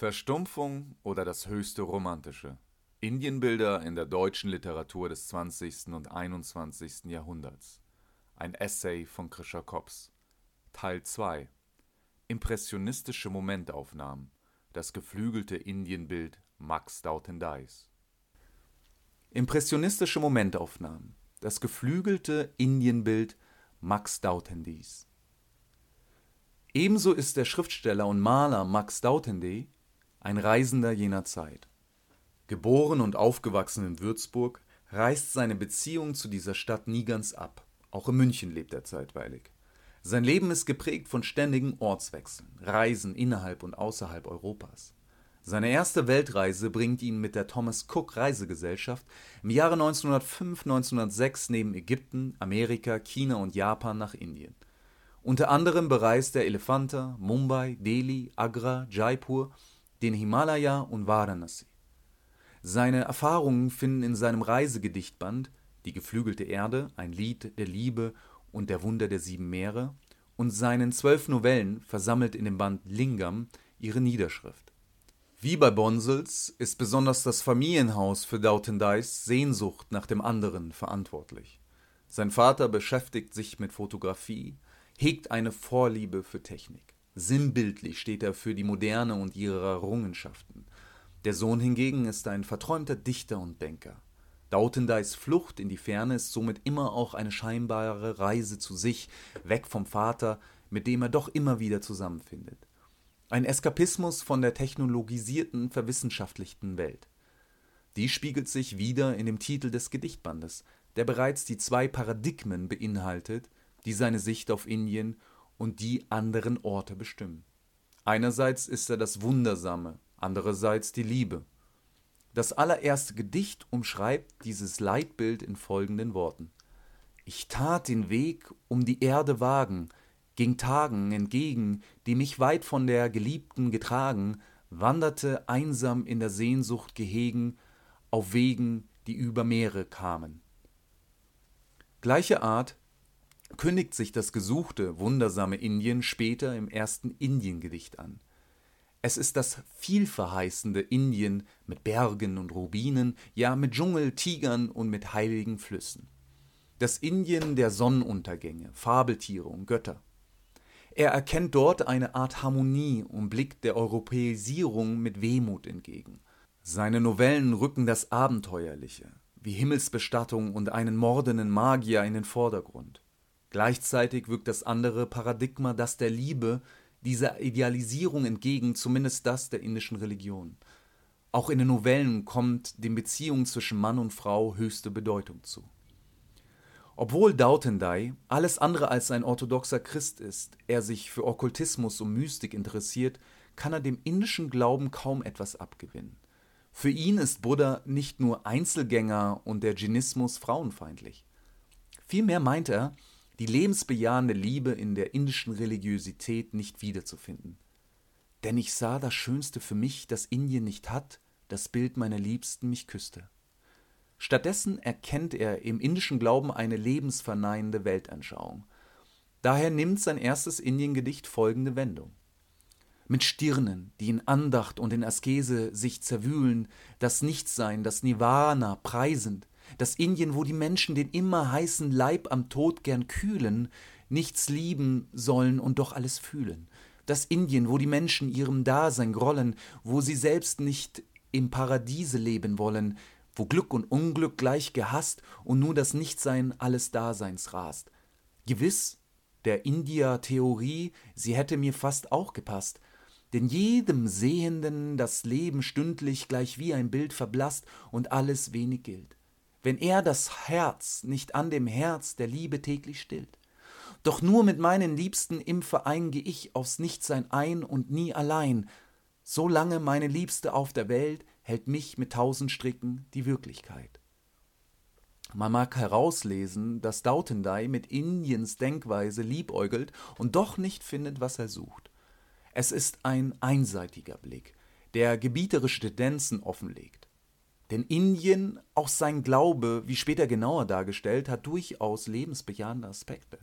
Verstumpfung oder das höchste Romantische. Indienbilder in der deutschen Literatur des 20. und 21. Jahrhunderts. Ein Essay von Krischer Kops. Teil 2. Impressionistische Momentaufnahmen. Das geflügelte Indienbild Max Dautendijs. Impressionistische Momentaufnahmen. Das geflügelte Indienbild Max Dautendijs. Ebenso ist der Schriftsteller und Maler Max Dautende ein Reisender jener Zeit. Geboren und aufgewachsen in Würzburg, reißt seine Beziehung zu dieser Stadt nie ganz ab. Auch in München lebt er zeitweilig. Sein Leben ist geprägt von ständigen Ortswechseln, Reisen innerhalb und außerhalb Europas. Seine erste Weltreise bringt ihn mit der Thomas Cook Reisegesellschaft im Jahre 1905/1906 neben Ägypten, Amerika, China und Japan nach Indien. Unter anderem bereist er Elephanta, Mumbai, Delhi, Agra, Jaipur, den Himalaya und Varanasi. Seine Erfahrungen finden in seinem Reisegedichtband Die geflügelte Erde, ein Lied der Liebe und der Wunder der sieben Meere und seinen zwölf Novellen, versammelt in dem Band Lingam, ihre Niederschrift. Wie bei Bonsels ist besonders das Familienhaus für Dautendijs Sehnsucht nach dem anderen verantwortlich. Sein Vater beschäftigt sich mit Fotografie, hegt eine Vorliebe für Technik. Sinnbildlich steht er für die Moderne und ihre Errungenschaften. Der Sohn hingegen ist ein verträumter Dichter und Denker. Dautendijs Flucht in die Ferne ist somit immer auch eine scheinbare Reise zu sich, weg vom Vater, mit dem er doch immer wieder zusammenfindet. Ein Eskapismus von der technologisierten, verwissenschaftlichten Welt. Dies spiegelt sich wieder in dem Titel des Gedichtbandes, der bereits die zwei Paradigmen beinhaltet, die seine Sicht auf Indien und die anderen Orte bestimmen. Einerseits ist er das Wundersame, andererseits die Liebe. Das allererste Gedicht umschreibt dieses Leitbild in folgenden Worten. Ich tat den Weg um die Erde wagen, ging Tagen entgegen, die mich weit von der Geliebten getragen, wanderte einsam in der Sehnsucht gehegen, auf Wegen, die über Meere kamen. Gleiche Art kündigt sich das gesuchte, wundersame Indien später im ersten Indiengedicht an. Es ist das vielverheißende Indien mit Bergen und Rubinen, ja mit Dschungel, Tigern und mit heiligen Flüssen. Das Indien der Sonnenuntergänge, Fabeltiere und Götter. Er erkennt dort eine Art Harmonie und blickt der Europäisierung mit Wehmut entgegen. Seine Novellen rücken das Abenteuerliche, wie Himmelsbestattung und einen mordenden Magier in den Vordergrund. Gleichzeitig wirkt das andere Paradigma, das der Liebe, dieser Idealisierung entgegen, zumindest das der indischen Religion. Auch in den Novellen kommt den Beziehungen zwischen Mann und Frau höchste Bedeutung zu. Obwohl Dautendai alles andere als ein orthodoxer Christ ist, er sich für Okkultismus und Mystik interessiert, kann er dem indischen Glauben kaum etwas abgewinnen. Für ihn ist Buddha nicht nur Einzelgänger und der Dschinnismus frauenfeindlich. Vielmehr meint er, die lebensbejahende Liebe in der indischen Religiosität nicht wiederzufinden. Denn ich sah das Schönste für mich, das Indien nicht hat, das Bild meiner Liebsten mich küsste. Stattdessen erkennt er im indischen Glauben eine lebensverneinende Weltanschauung. Daher nimmt sein erstes Indiengedicht folgende Wendung. Mit Stirnen, die in Andacht und in Askese sich zerwühlen, das Nichtsein, das Nirvana preisend, das Indien, wo die Menschen den immer heißen Leib am Tod gern kühlen, nichts lieben sollen und doch alles fühlen. Das Indien, wo die Menschen ihrem Dasein grollen, wo sie selbst nicht im Paradiese leben wollen, wo Glück und Unglück gleich gehasst und nur das Nichtsein alles Daseins rast. Gewiss, der India-Theorie, sie hätte mir fast auch gepasst, denn jedem Sehenden das Leben stündlich gleich wie ein Bild verblasst und alles wenig gilt wenn er das Herz nicht an dem Herz der Liebe täglich stillt. Doch nur mit meinen Liebsten im Verein geh ich aufs Nichtsein ein und nie allein. Solange meine Liebste auf der Welt hält mich mit tausend Stricken die Wirklichkeit. Man mag herauslesen, dass Dautendai mit Indiens Denkweise liebäugelt und doch nicht findet, was er sucht. Es ist ein einseitiger Blick, der gebieterische Tendenzen offenlegt. Denn Indien, auch sein Glaube, wie später genauer dargestellt, hat durchaus lebensbejahende Aspekte.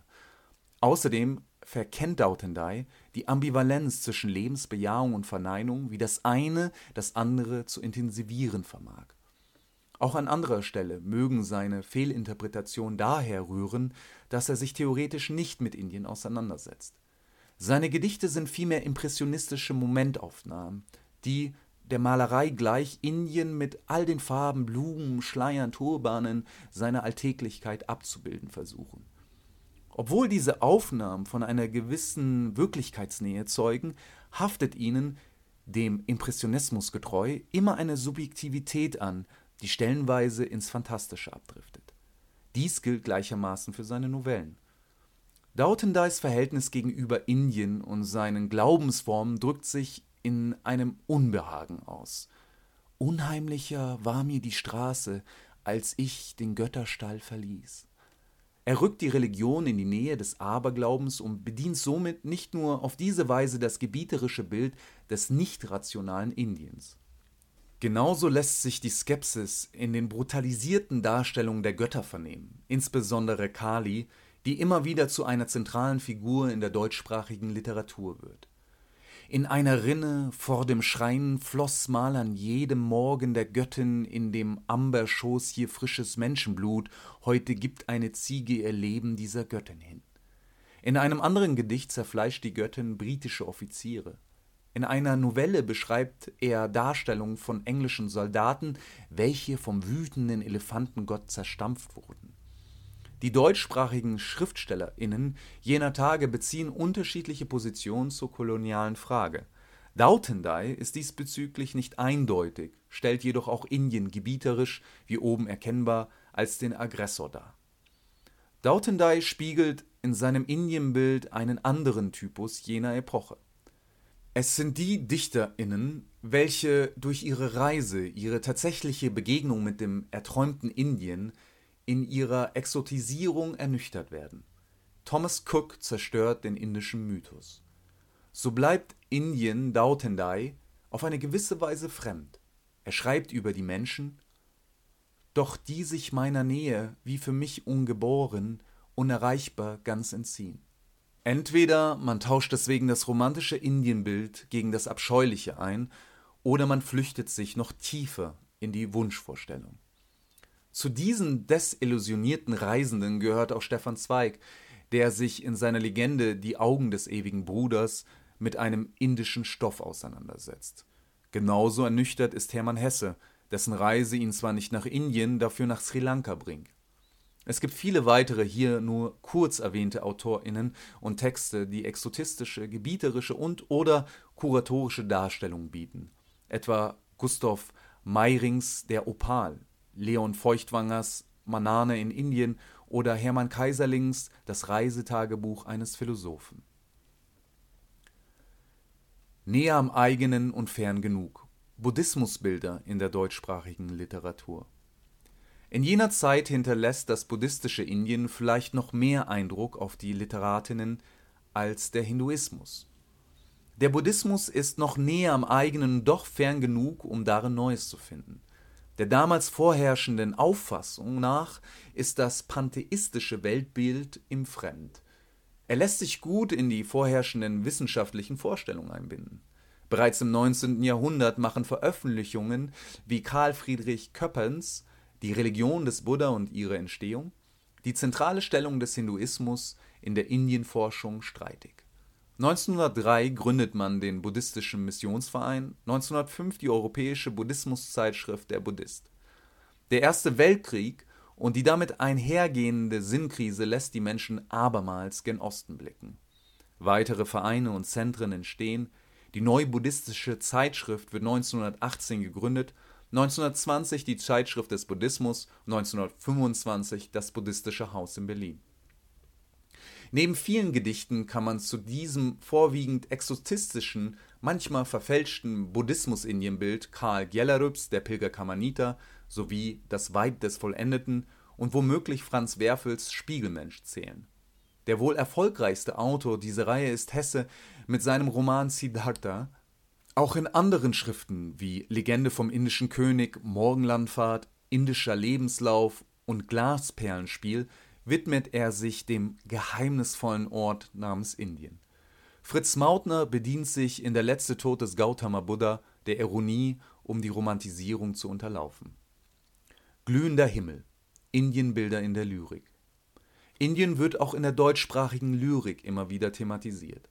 Außerdem verkennt Dautendey die Ambivalenz zwischen Lebensbejahung und Verneinung, wie das eine das andere zu intensivieren vermag. Auch an anderer Stelle mögen seine Fehlinterpretationen daher rühren, dass er sich theoretisch nicht mit Indien auseinandersetzt. Seine Gedichte sind vielmehr impressionistische Momentaufnahmen, die der Malerei gleich Indien mit all den Farben, Blumen, Schleiern, Turbanen seiner Alltäglichkeit abzubilden versuchen. Obwohl diese Aufnahmen von einer gewissen Wirklichkeitsnähe zeugen, haftet ihnen, dem Impressionismus getreu, immer eine Subjektivität an, die stellenweise ins Fantastische abdriftet. Dies gilt gleichermaßen für seine Novellen. Dautendeis Verhältnis gegenüber Indien und seinen Glaubensformen drückt sich in einem Unbehagen aus. Unheimlicher war mir die Straße, als ich den Götterstall verließ. Er rückt die Religion in die Nähe des Aberglaubens und bedient somit nicht nur auf diese Weise das gebieterische Bild des nicht rationalen Indiens. Genauso lässt sich die Skepsis in den brutalisierten Darstellungen der Götter vernehmen, insbesondere Kali, die immer wieder zu einer zentralen Figur in der deutschsprachigen Literatur wird. In einer Rinne vor dem Schrein floß mal an jedem Morgen der Göttin in dem Amberschoß hier frisches Menschenblut, heute gibt eine Ziege ihr Leben dieser Göttin hin. In einem anderen Gedicht zerfleischt die Göttin britische Offiziere. In einer Novelle beschreibt er Darstellungen von englischen Soldaten, welche vom wütenden Elefantengott zerstampft wurden. Die deutschsprachigen SchriftstellerInnen jener Tage beziehen unterschiedliche Positionen zur kolonialen Frage. Dautendey ist diesbezüglich nicht eindeutig, stellt jedoch auch Indien gebieterisch, wie oben erkennbar, als den Aggressor dar. Dautendey spiegelt in seinem Indienbild einen anderen Typus jener Epoche. Es sind die DichterInnen, welche durch ihre Reise, ihre tatsächliche Begegnung mit dem erträumten Indien in ihrer Exotisierung ernüchtert werden. Thomas Cook zerstört den indischen Mythos. So bleibt Indien Dautendai auf eine gewisse Weise fremd. Er schreibt über die Menschen, doch die sich meiner Nähe wie für mich ungeboren, unerreichbar ganz entziehen. Entweder man tauscht deswegen das romantische Indienbild gegen das abscheuliche ein, oder man flüchtet sich noch tiefer in die Wunschvorstellung. Zu diesen desillusionierten Reisenden gehört auch Stefan Zweig, der sich in seiner Legende Die Augen des ewigen Bruders mit einem indischen Stoff auseinandersetzt. Genauso ernüchtert ist Hermann Hesse, dessen Reise ihn zwar nicht nach Indien, dafür nach Sri Lanka bringt. Es gibt viele weitere hier nur kurz erwähnte AutorInnen und Texte, die exotistische, gebieterische und oder kuratorische Darstellungen bieten. Etwa Gustav Meyrings Der Opal Leon Feuchtwangers Manane in Indien oder Hermann Kaiserlings Das Reisetagebuch eines Philosophen. Näher am eigenen und fern genug. Buddhismusbilder in der deutschsprachigen Literatur. In jener Zeit hinterlässt das buddhistische Indien vielleicht noch mehr Eindruck auf die Literatinnen als der Hinduismus. Der Buddhismus ist noch näher am eigenen, doch fern genug, um darin Neues zu finden. Der damals vorherrschenden Auffassung nach ist das pantheistische Weltbild ihm fremd. Er lässt sich gut in die vorherrschenden wissenschaftlichen Vorstellungen einbinden. Bereits im 19. Jahrhundert machen Veröffentlichungen wie Karl Friedrich Köpperns Die Religion des Buddha und ihre Entstehung die zentrale Stellung des Hinduismus in der Indienforschung streitig 1903 gründet man den Buddhistischen Missionsverein, 1905 die Europäische Buddhismuszeitschrift Der Buddhist. Der Erste Weltkrieg und die damit einhergehende Sinnkrise lässt die Menschen abermals gen Osten blicken. Weitere Vereine und Zentren entstehen, die Neubuddhistische Zeitschrift wird 1918 gegründet, 1920 die Zeitschrift des Buddhismus, 1925 das Buddhistische Haus in Berlin Neben vielen Gedichten kann man zu diesem vorwiegend exotistischen, manchmal verfälschten Buddhismus-Indienbild Karl Gjellerups Der Pilger Kamanita sowie Das Weib des Vollendeten und womöglich Franz Werfels Spiegelmensch zählen. Der wohl erfolgreichste Autor dieser Reihe ist Hesse mit seinem Roman Siddhartha. Auch in anderen Schriften wie Legende vom indischen König, Morgenlandfahrt, Indischer Lebenslauf und Glasperlenspiel widmet er sich dem geheimnisvollen Ort namens Indien. Fritz Mautner bedient sich in Der letzte Tod des Gautama Buddha der Ironie, um die Romantisierung zu unterlaufen. Glühender Himmel. Indienbilder in der Lyrik. Indien wird auch in der deutschsprachigen Lyrik immer wieder thematisiert.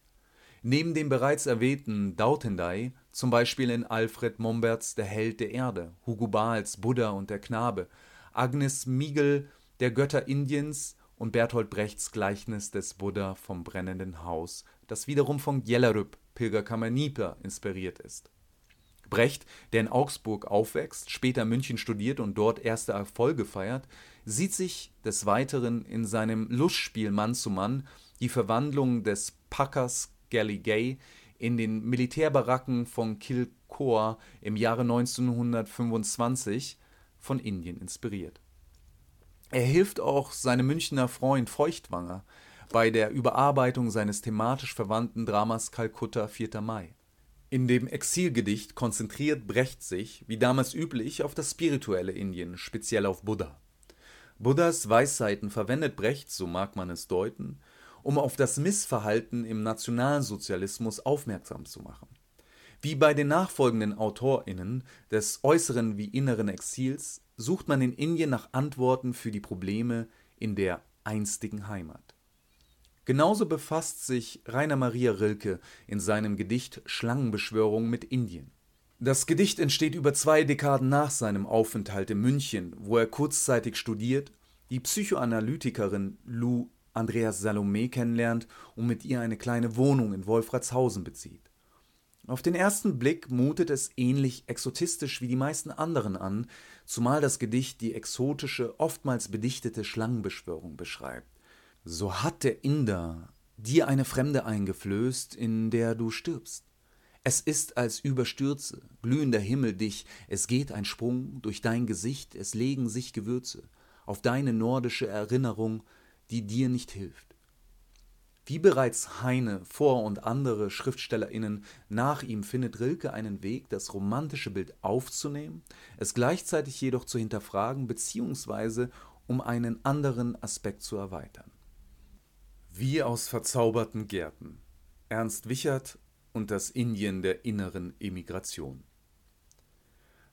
Neben dem bereits erwähnten Dautendai, zum Beispiel in Alfred Momberts Der Held der Erde, Hugo Bahls Buddha und der Knabe, Agnes Miegel Der Götter Indiens und Bertolt Brechts Gleichnis des Buddha vom brennenden Haus, das wiederum von Gjellerup, Pilgerkammer Nieper, inspiriert ist. Brecht, der in Augsburg aufwächst, später München studiert und dort erste Erfolge feiert, sieht sich des Weiteren in seinem Lustspiel Mann zu Mann die Verwandlung des Packers Galley in den Militärbaracken von Kilcoa im Jahre 1925 von Indien inspiriert. Er hilft auch seinem Münchner Freund Feuchtwanger bei der Überarbeitung seines thematisch verwandten Dramas Kalkutta 4. Mai. In dem Exilgedicht konzentriert Brecht sich, wie damals üblich, auf das spirituelle Indien, speziell auf Buddha. Buddhas Weisheiten verwendet Brecht, so mag man es deuten, um auf das Missverhalten im Nationalsozialismus aufmerksam zu machen. Wie bei den nachfolgenden AutorInnen des äußeren wie inneren Exils sucht man in Indien nach Antworten für die Probleme in der einstigen Heimat. Genauso befasst sich Rainer Maria Rilke in seinem Gedicht Schlangenbeschwörung mit Indien. Das Gedicht entsteht über zwei Dekaden nach seinem Aufenthalt in München, wo er kurzzeitig studiert, die Psychoanalytikerin Lou Andreas Salome kennenlernt und mit ihr eine kleine Wohnung in Wolfratshausen bezieht. Auf den ersten Blick mutet es ähnlich exotistisch wie die meisten anderen an, zumal das Gedicht die exotische, oftmals bedichtete Schlangenbeschwörung beschreibt. So hat der Inder dir eine Fremde eingeflößt, in der du stirbst. Es ist, als überstürze glühender Himmel dich, es geht ein Sprung durch dein Gesicht, es legen sich Gewürze auf deine nordische Erinnerung, die dir nicht hilft. Wie bereits Heine vor und andere SchriftstellerInnen nach ihm findet Rilke einen Weg, das romantische Bild aufzunehmen, es gleichzeitig jedoch zu hinterfragen bzw. um einen anderen Aspekt zu erweitern. Wie aus verzauberten Gärten. Ernst Wichert und das Indien der inneren Emigration.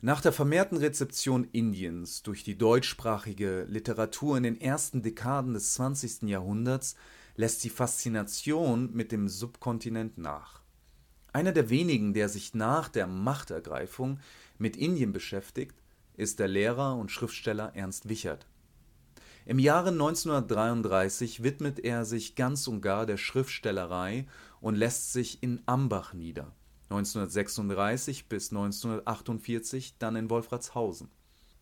Nach der vermehrten Rezeption Indiens durch die deutschsprachige Literatur in den ersten Dekaden des 20. Jahrhunderts lässt die Faszination mit dem Subkontinent nach. Einer der wenigen, der sich nach der Machtergreifung mit Indien beschäftigt, ist der Lehrer und Schriftsteller Ernst Wichert. Im Jahre 1933 widmet er sich ganz und gar der Schriftstellerei und lässt sich in Ambach nieder 1936 bis 1948 dann in Wolfratshausen.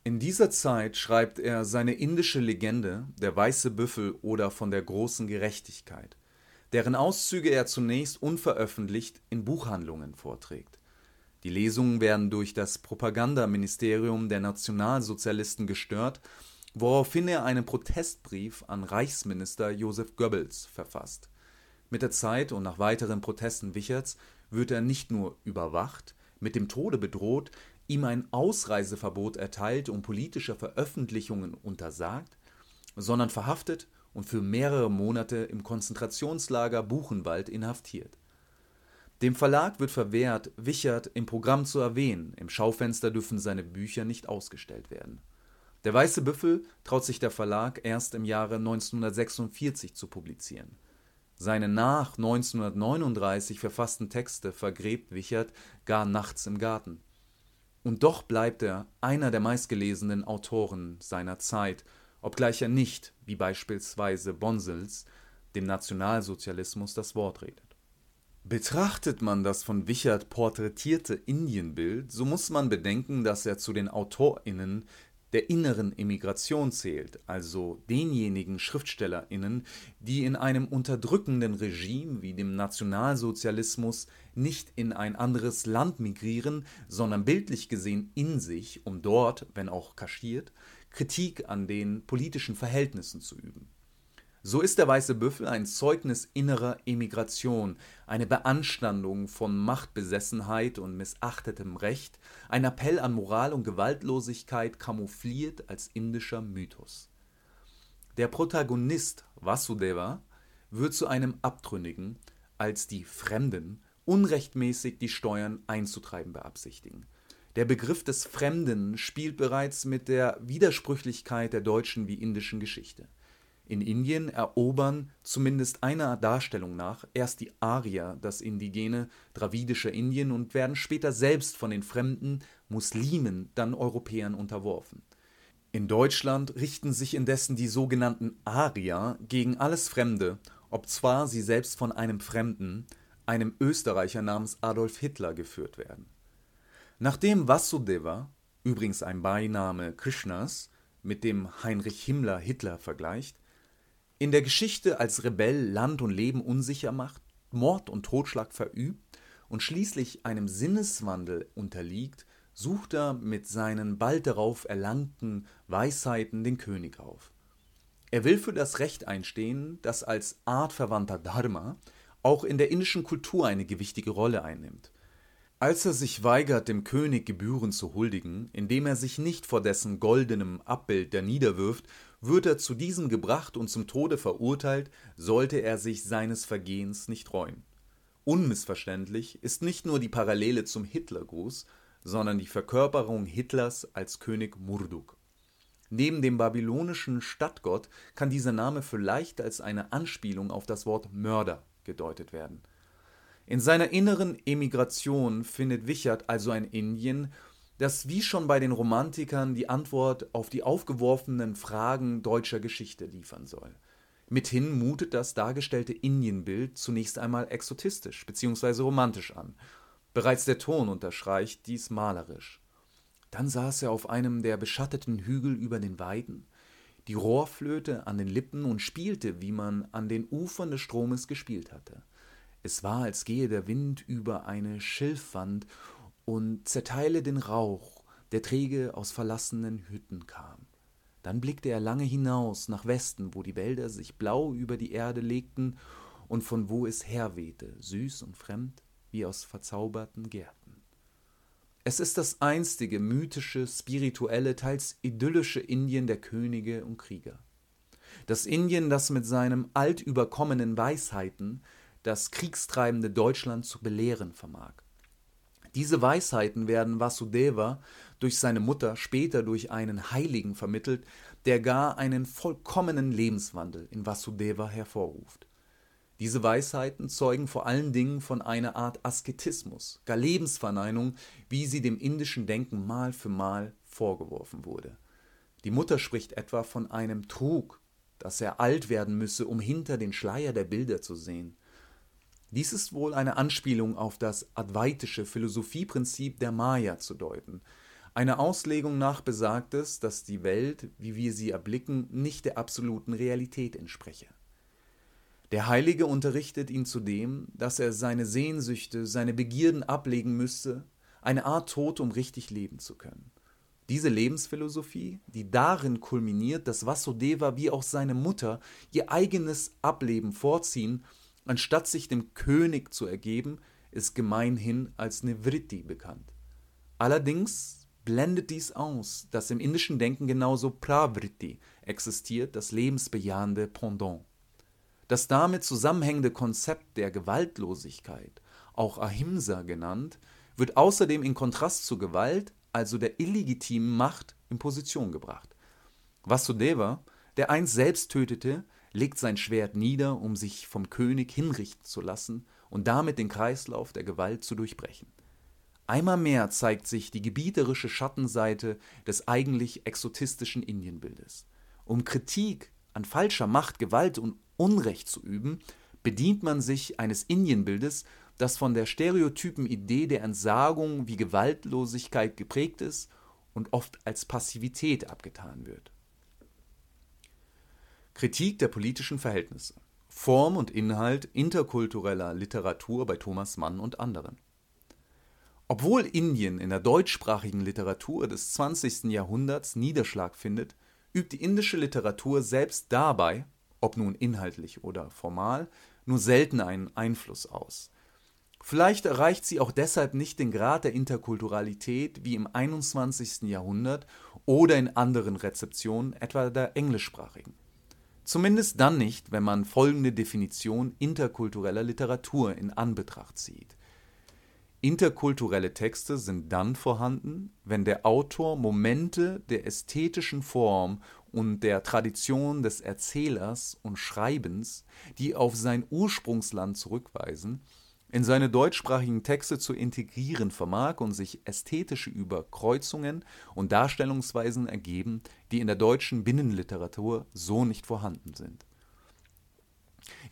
In dieser Zeit schreibt er seine indische Legende Der weiße Büffel oder von der großen Gerechtigkeit, deren Auszüge er zunächst unveröffentlicht in Buchhandlungen vorträgt. Die Lesungen werden durch das Propagandaministerium der Nationalsozialisten gestört, woraufhin er einen Protestbrief an Reichsminister Joseph Goebbels verfasst. Mit der Zeit und nach weiteren Protesten Wicherts wird er nicht nur überwacht, mit dem Tode bedroht, ihm ein Ausreiseverbot erteilt und politische Veröffentlichungen untersagt, sondern verhaftet und für mehrere Monate im Konzentrationslager Buchenwald inhaftiert. Dem Verlag wird verwehrt, Wichert im Programm zu erwähnen, im Schaufenster dürfen seine Bücher nicht ausgestellt werden. Der Weiße Büffel traut sich der Verlag erst im Jahre 1946 zu publizieren seine nach 1939 verfassten Texte vergräbt Wichert gar nachts im Garten. Und doch bleibt er einer der meistgelesenen Autoren seiner Zeit, obgleich er nicht, wie beispielsweise Bonsels, dem Nationalsozialismus das Wort redet. Betrachtet man das von Wichert porträtierte Indienbild, so muss man bedenken, dass er zu den AutorInnen der inneren Emigration zählt, also denjenigen Schriftstellerinnen, die in einem unterdrückenden Regime wie dem Nationalsozialismus nicht in ein anderes Land migrieren, sondern bildlich gesehen in sich, um dort, wenn auch kaschiert, Kritik an den politischen Verhältnissen zu üben. So ist der weiße Büffel ein Zeugnis innerer Emigration, eine Beanstandung von Machtbesessenheit und missachtetem Recht, ein Appell an Moral und Gewaltlosigkeit kamoufliert als indischer Mythos. Der Protagonist Vasudeva wird zu einem Abtrünnigen, als die Fremden unrechtmäßig die Steuern einzutreiben beabsichtigen. Der Begriff des Fremden spielt bereits mit der Widersprüchlichkeit der deutschen wie indischen Geschichte. In Indien erobern, zumindest einer Darstellung nach, erst die Arier das indigene dravidische Indien und werden später selbst von den fremden Muslimen, dann Europäern unterworfen. In Deutschland richten sich indessen die sogenannten Arier gegen alles Fremde, obzwar sie selbst von einem Fremden, einem Österreicher namens Adolf Hitler, geführt werden. Nachdem Vasudeva, übrigens ein Beiname Krishnas, mit dem Heinrich Himmler Hitler vergleicht, in der Geschichte als Rebell Land und Leben unsicher macht, Mord und Totschlag verübt und schließlich einem Sinneswandel unterliegt, sucht er mit seinen bald darauf erlangten Weisheiten den König auf. Er will für das Recht einstehen, das als artverwandter Dharma auch in der indischen Kultur eine gewichtige Rolle einnimmt. Als er sich weigert, dem König Gebühren zu huldigen, indem er sich nicht vor dessen goldenem Abbild niederwirft wird er zu diesem gebracht und zum Tode verurteilt, sollte er sich seines Vergehens nicht reuen. Unmissverständlich ist nicht nur die Parallele zum Hitlergruß, sondern die Verkörperung Hitlers als König Murduk. Neben dem babylonischen Stadtgott kann dieser Name vielleicht als eine Anspielung auf das Wort Mörder gedeutet werden. In seiner inneren Emigration findet Wichert also ein Indien, das wie schon bei den Romantikern die Antwort auf die aufgeworfenen Fragen deutscher Geschichte liefern soll. Mithin mutet das dargestellte Indienbild zunächst einmal exotistisch bzw. romantisch an. Bereits der Ton unterstreicht dies malerisch. Dann saß er auf einem der beschatteten Hügel über den Weiden, die Rohrflöte an den Lippen und spielte, wie man an den Ufern des Stromes gespielt hatte. Es war, als gehe der Wind über eine Schilfwand und zerteile den Rauch, der träge aus verlassenen Hütten kam. Dann blickte er lange hinaus nach Westen, wo die Wälder sich blau über die Erde legten und von wo es herwehte, süß und fremd wie aus verzauberten Gärten. Es ist das einstige, mythische, spirituelle, teils idyllische Indien der Könige und Krieger. Das Indien, das mit seinen altüberkommenen Weisheiten das kriegstreibende Deutschland zu belehren vermag. Diese Weisheiten werden Vasudeva durch seine Mutter später durch einen Heiligen vermittelt, der gar einen vollkommenen Lebenswandel in Vasudeva hervorruft. Diese Weisheiten zeugen vor allen Dingen von einer Art Asketismus, gar Lebensverneinung, wie sie dem indischen Denken Mal für Mal vorgeworfen wurde. Die Mutter spricht etwa von einem Trug, dass er alt werden müsse, um hinter den Schleier der Bilder zu sehen. Dies ist wohl eine Anspielung auf das advaitische Philosophieprinzip der Maya zu deuten. Eine Auslegung nach besagt es, dass die Welt, wie wir sie erblicken, nicht der absoluten Realität entspreche. Der Heilige unterrichtet ihn zudem, dass er seine Sehnsüchte, seine Begierden ablegen müsse, eine Art Tod, um richtig leben zu können. Diese Lebensphilosophie, die darin kulminiert, dass Vasudeva wie auch seine Mutter ihr eigenes Ableben vorziehen Anstatt sich dem König zu ergeben, ist gemeinhin als Nevritti bekannt. Allerdings blendet dies aus, dass im indischen Denken genauso Pravritti existiert, das lebensbejahende Pendant. Das damit zusammenhängende Konzept der Gewaltlosigkeit, auch Ahimsa genannt, wird außerdem in Kontrast zur Gewalt, also der illegitimen Macht, in Position gebracht. Vasudeva, der einst selbst tötete, legt sein Schwert nieder, um sich vom König hinrichten zu lassen und damit den Kreislauf der Gewalt zu durchbrechen. Einmal mehr zeigt sich die gebieterische Schattenseite des eigentlich exotistischen Indienbildes. Um Kritik an falscher Macht, Gewalt und Unrecht zu üben, bedient man sich eines Indienbildes, das von der stereotypen Idee der Entsagung wie Gewaltlosigkeit geprägt ist und oft als Passivität abgetan wird. Kritik der politischen Verhältnisse. Form und Inhalt interkultureller Literatur bei Thomas Mann und anderen. Obwohl Indien in der deutschsprachigen Literatur des 20. Jahrhunderts Niederschlag findet, übt die indische Literatur selbst dabei, ob nun inhaltlich oder formal, nur selten einen Einfluss aus. Vielleicht erreicht sie auch deshalb nicht den Grad der Interkulturalität wie im 21. Jahrhundert oder in anderen Rezeptionen, etwa der englischsprachigen. Zumindest dann nicht, wenn man folgende Definition interkultureller Literatur in Anbetracht zieht. Interkulturelle Texte sind dann vorhanden, wenn der Autor Momente der ästhetischen Form und der Tradition des Erzählers und Schreibens, die auf sein Ursprungsland zurückweisen, in seine deutschsprachigen Texte zu integrieren vermag und sich ästhetische Überkreuzungen und Darstellungsweisen ergeben, die in der deutschen Binnenliteratur so nicht vorhanden sind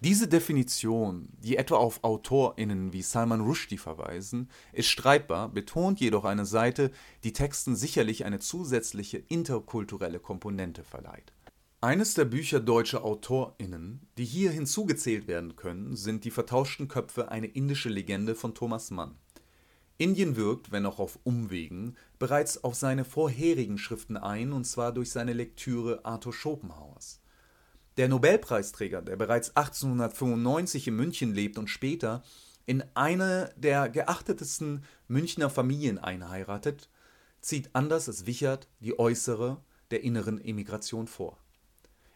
diese Definition, die etwa auf AutorInnen wie Salman Rushdie verweisen, ist streitbar, betont jedoch eine Seite, die Texten sicherlich eine zusätzliche interkulturelle Komponente verleiht. Eines der Bücher deutscher AutorInnen, die hier hinzugezählt werden können, sind Die vertauschten Köpfe, eine indische Legende von Thomas Mann. Indien wirkt, wenn auch auf Umwegen, bereits auf seine vorherigen Schriften ein, und zwar durch seine Lektüre Arthur Schopenhauers. Der Nobelpreisträger, der bereits 1895 in München lebt und später in eine der geachtetesten Münchner Familien einheiratet, zieht anders als Wichert die äußere der inneren Emigration vor.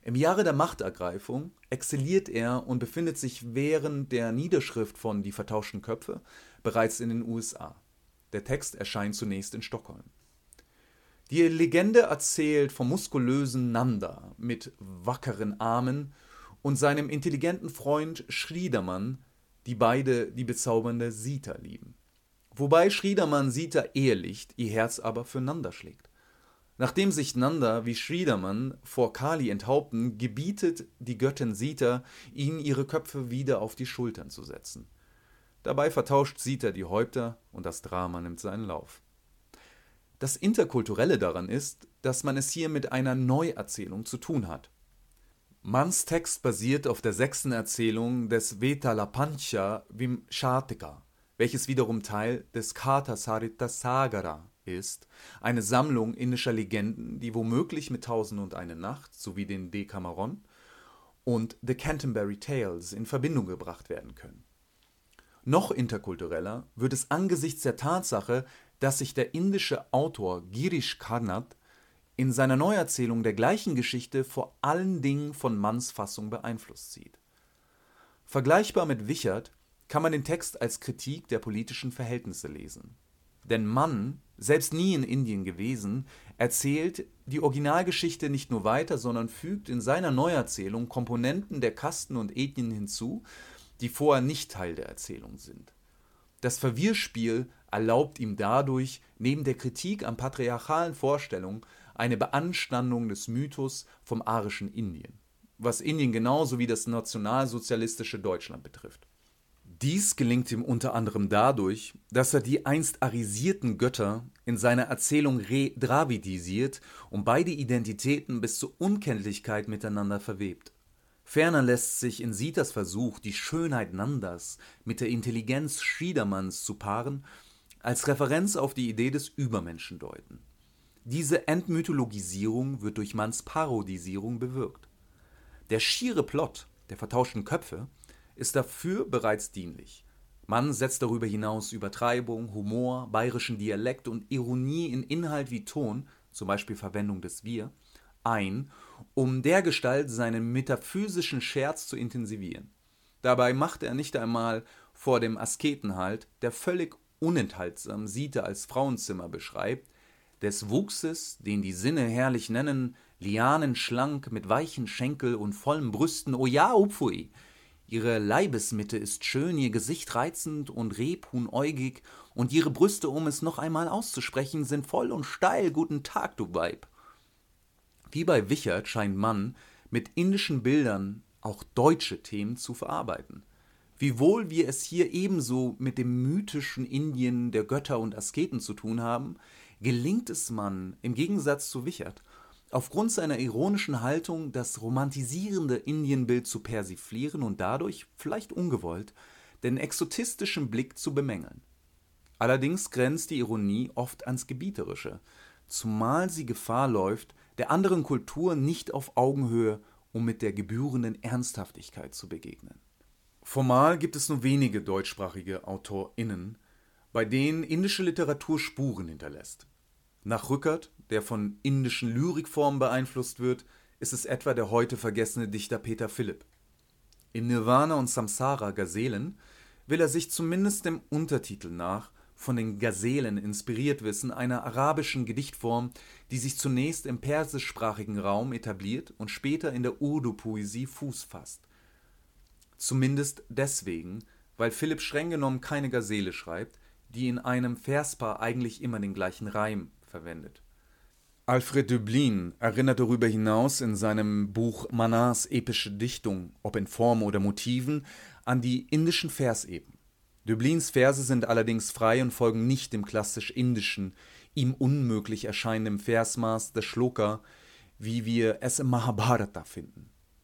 Im Jahre der Machtergreifung exilliert er und befindet sich während der Niederschrift von Die vertauschten Köpfe bereits in den USA. Der Text erscheint zunächst in Stockholm. Die Legende erzählt vom muskulösen Nanda mit wackeren Armen und seinem intelligenten Freund Schriedermann, die beide die bezaubernde Sita lieben. Wobei Schriedermann Sita ehelicht, ihr Herz aber für Nanda schlägt. Nachdem sich Nanda wie Schriedermann vor Kali enthaupten, gebietet die Göttin Sita, ihnen ihre Köpfe wieder auf die Schultern zu setzen. Dabei vertauscht Sita die Häupter und das Drama nimmt seinen Lauf. Das Interkulturelle daran ist, dass man es hier mit einer Neuerzählung zu tun hat. Manns Text basiert auf der sechsten Erzählung des Vetalapancha Vimshatika, welches wiederum Teil des Katha Sarita Sagara ist, eine Sammlung indischer Legenden, die womöglich mit Tausend und eine Nacht sowie den Decameron und The Canterbury Tales in Verbindung gebracht werden können. Noch interkultureller wird es angesichts der Tatsache, dass sich der indische Autor Girish Karnad in seiner Neuerzählung der gleichen Geschichte vor allen Dingen von Manns Fassung beeinflusst sieht. Vergleichbar mit Wichert kann man den Text als Kritik der politischen Verhältnisse lesen. Denn Mann, selbst nie in Indien gewesen, erzählt die Originalgeschichte nicht nur weiter, sondern fügt in seiner Neuerzählung Komponenten der Kasten und Ethnien hinzu, die vorher nicht Teil der Erzählung sind. Das Verwirrspiel erlaubt ihm dadurch, neben der Kritik an patriarchalen Vorstellungen, eine Beanstandung des Mythos vom arischen Indien, was Indien genauso wie das nationalsozialistische Deutschland betrifft. Dies gelingt ihm unter anderem dadurch, dass er die einst arisierten Götter in seiner Erzählung redravidisiert und beide Identitäten bis zur Unkenntlichkeit miteinander verwebt. Ferner lässt sich in Sitas Versuch, die Schönheit Nandas mit der Intelligenz Schiedermanns zu paaren, als Referenz auf die Idee des Übermenschen deuten. Diese Entmythologisierung wird durch Manns Parodisierung bewirkt. Der schiere Plot der vertauschten Köpfe ist dafür bereits dienlich. Mann setzt darüber hinaus Übertreibung, Humor, bayerischen Dialekt und Ironie in Inhalt wie Ton, zum Beispiel Verwendung des Wir, ein, um dergestalt seinen metaphysischen Scherz zu intensivieren. Dabei macht er nicht einmal vor dem Asketenhalt, der völlig unenthaltsam Siete als Frauenzimmer beschreibt, des Wuchses, den die Sinne herrlich nennen, lianenschlank mit weichen Schenkel und vollen Brüsten, o ja, upfui! Ihre Leibesmitte ist schön, ihr Gesicht reizend und rebhuhnäugig, und ihre Brüste, um es noch einmal auszusprechen, sind voll und steil, guten Tag, du Weib. Wie bei Wichert scheint Mann mit indischen Bildern auch deutsche Themen zu verarbeiten. Wiewohl wir es hier ebenso mit dem mythischen Indien der Götter und Asketen zu tun haben, gelingt es Mann, im Gegensatz zu Wichert, aufgrund seiner ironischen Haltung das romantisierende Indienbild zu persiflieren und dadurch, vielleicht ungewollt, den exotistischen Blick zu bemängeln. Allerdings grenzt die Ironie oft ans Gebieterische, zumal sie Gefahr läuft, der anderen Kultur nicht auf Augenhöhe um mit der gebührenden Ernsthaftigkeit zu begegnen. Formal gibt es nur wenige deutschsprachige AutorInnen, bei denen indische Literatur Spuren hinterlässt. Nach Rückert, der von indischen Lyrikformen beeinflusst wird, ist es etwa der heute vergessene Dichter Peter Philipp. In Nirvana und Samsara Gazelen will er sich zumindest dem Untertitel nach von den Gazelen inspiriert wissen, einer arabischen Gedichtform, die sich zunächst im persischsprachigen Raum etabliert und später in der Urdu-Poesie Fuß fasst. Zumindest deswegen, weil Philipp streng genommen keine Gazelle schreibt, die in einem Verspaar eigentlich immer den gleichen Reim verwendet. Alfred Döblin erinnert darüber hinaus in seinem Buch Manars epische Dichtung, ob in Form oder Motiven, an die indischen Verseben. Döblins Verse sind allerdings frei und folgen nicht dem klassisch indischen, ihm unmöglich erscheinenden Versmaß des Shloka, wie wir es im Mahabharata finden